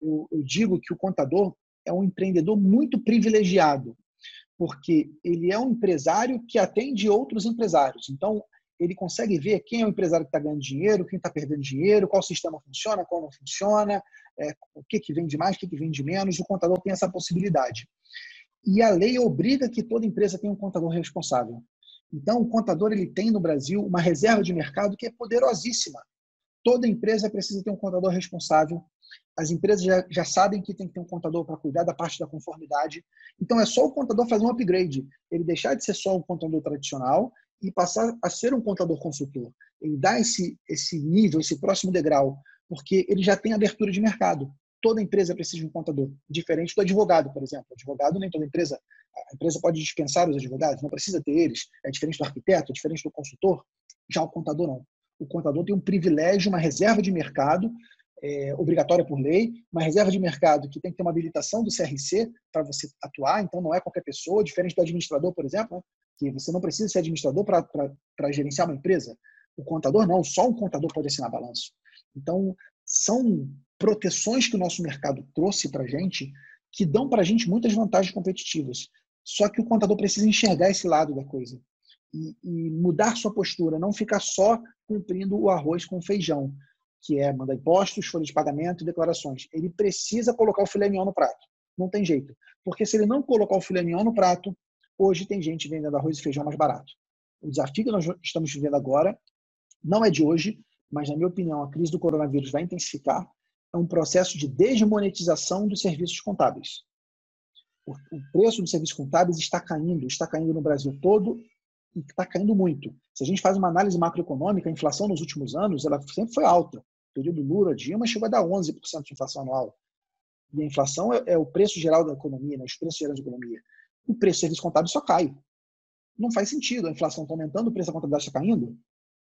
eu, eu digo que o contador é um empreendedor muito privilegiado, porque ele é um empresário que atende outros empresários. Então, ele consegue ver quem é o empresário que está ganhando dinheiro, quem está perdendo dinheiro, qual sistema funciona, qual não funciona, é, o que, que vende mais, o que, que vende menos. O contador tem essa possibilidade. E a lei obriga que toda empresa tenha um contador responsável. Então, o contador ele tem no Brasil uma reserva de mercado que é poderosíssima. Toda empresa precisa ter um contador responsável. As empresas já, já sabem que tem que ter um contador para cuidar da parte da conformidade. Então, é só o contador fazer um upgrade. Ele deixar de ser só um contador tradicional e passar a ser um contador consultor. Ele dá esse, esse nível, esse próximo degrau, porque ele já tem abertura de mercado. Toda empresa precisa de um contador, diferente do advogado, por exemplo. O advogado, nem toda empresa, a empresa pode dispensar os advogados, não precisa ter eles. É diferente do arquiteto, é diferente do consultor. Já o contador não. O contador tem um privilégio, uma reserva de mercado é, obrigatória por lei, uma reserva de mercado que tem que ter uma habilitação do CRC para você atuar, então não é qualquer pessoa, diferente do administrador, por exemplo, né? que você não precisa ser administrador para gerenciar uma empresa. O contador não, só um contador pode assinar balanço. Então, são proteções que o nosso mercado trouxe para a gente que dão para a gente muitas vantagens competitivas. Só que o contador precisa enxergar esse lado da coisa e, e mudar sua postura, não ficar só cumprindo o arroz com feijão, que é mandar impostos, folha de pagamento e declarações. Ele precisa colocar o filé mignon no prato. Não tem jeito. Porque se ele não colocar o filé mignon no prato, Hoje tem gente vendendo arroz e feijão mais barato. O desafio que nós estamos vivendo agora não é de hoje, mas, na minha opinião, a crise do coronavírus vai intensificar. É um processo de desmonetização dos serviços contábeis. O preço dos serviços contábeis está caindo, está caindo no Brasil todo e está caindo muito. Se a gente faz uma análise macroeconômica, a inflação nos últimos anos ela sempre foi alta. Período Lula, Dilma, chegou a dar 11% de inflação anual. E a inflação é, é, o preço geral da economia, né? os preços gerais da economia o preço do serviço contábil só cai. Não faz sentido. A inflação está aumentando, o preço da contabilidade está caindo.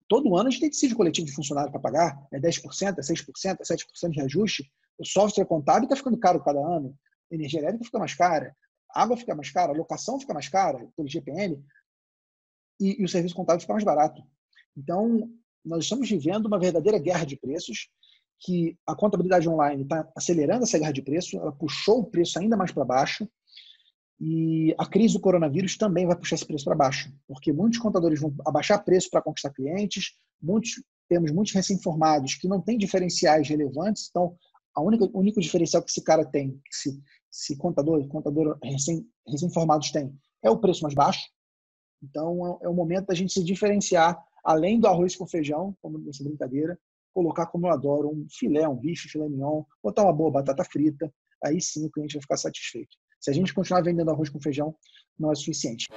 Todo ano a gente tem decídio coletivo de funcionário para pagar. É 10%, é 6%, é 7% de reajuste. O software contábil está ficando caro cada ano. A energia elétrica fica mais cara. A água fica mais cara. A locação fica mais cara pelo GPM. E, e o serviço contábil fica mais barato. Então, nós estamos vivendo uma verdadeira guerra de preços que a contabilidade online está acelerando essa guerra de preço, ela puxou o preço ainda mais para baixo, e a crise do coronavírus também vai puxar esse preço para baixo, porque muitos contadores vão abaixar preço para conquistar clientes, muitos temos muitos recém-formados que não têm diferenciais relevantes, então a única, o único diferencial que esse cara tem, que se, se contador, contador recém, recém-formados tem, é o preço mais baixo. Então é, é o momento da gente se diferenciar, além do arroz com feijão, como nessa brincadeira, colocar como eu adoro um filé, um bife, filé mignon, botar uma boa batata frita, aí sim o cliente vai ficar satisfeito. Se a gente continuar vendendo arroz com feijão, não é suficiente.